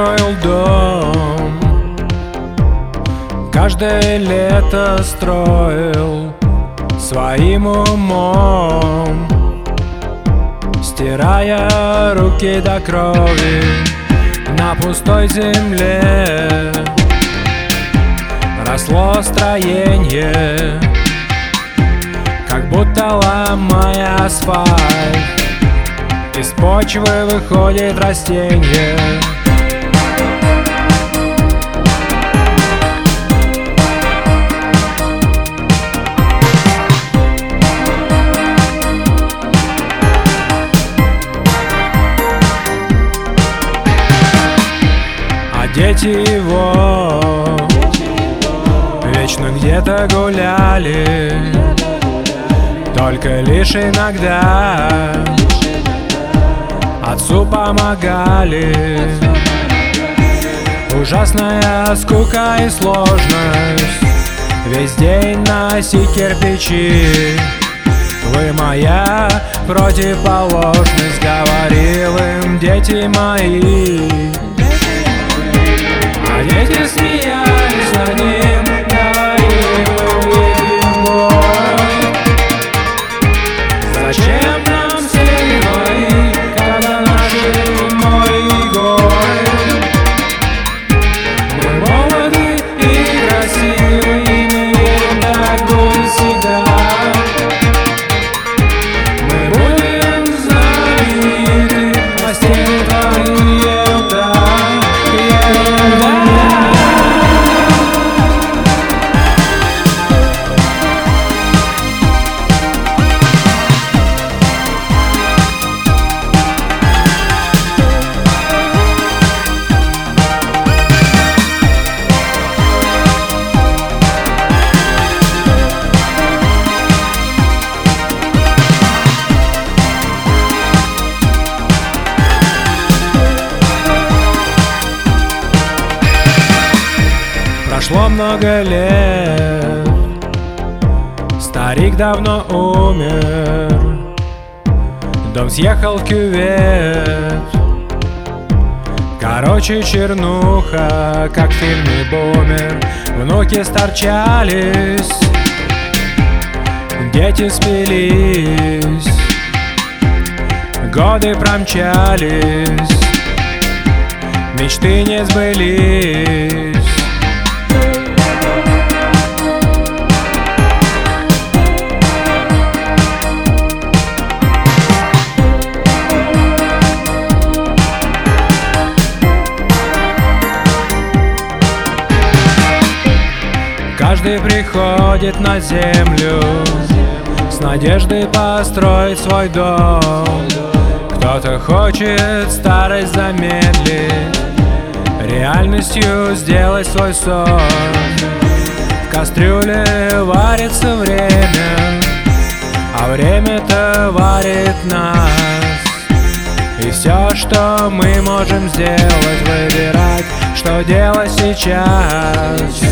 Строил дом. Каждое лето строил Своим умом Стирая руки до крови На пустой земле. Росло строение Как будто ломая асфальт. Из почвы выходит растение дети его Вечно где-то гуляли. Только лишь иногда отцу помогали. Ужасная скука и сложность. Весь день носить кирпичи. Вы моя противоположность Говорил им дети мои Прошло много лет. Старик давно умер. Дом съехал в кювет Короче, чернуха, как в фильме «Бумер» Внуки сторчались Дети спились Годы промчались Мечты не сбылись Каждый приходит на землю С надеждой построить свой дом. Кто-то хочет старость замедлить Реальностью сделать свой сон. В кастрюле варится время А время-то варит нас. И все, что мы можем сделать, выбирать, что делать сейчас.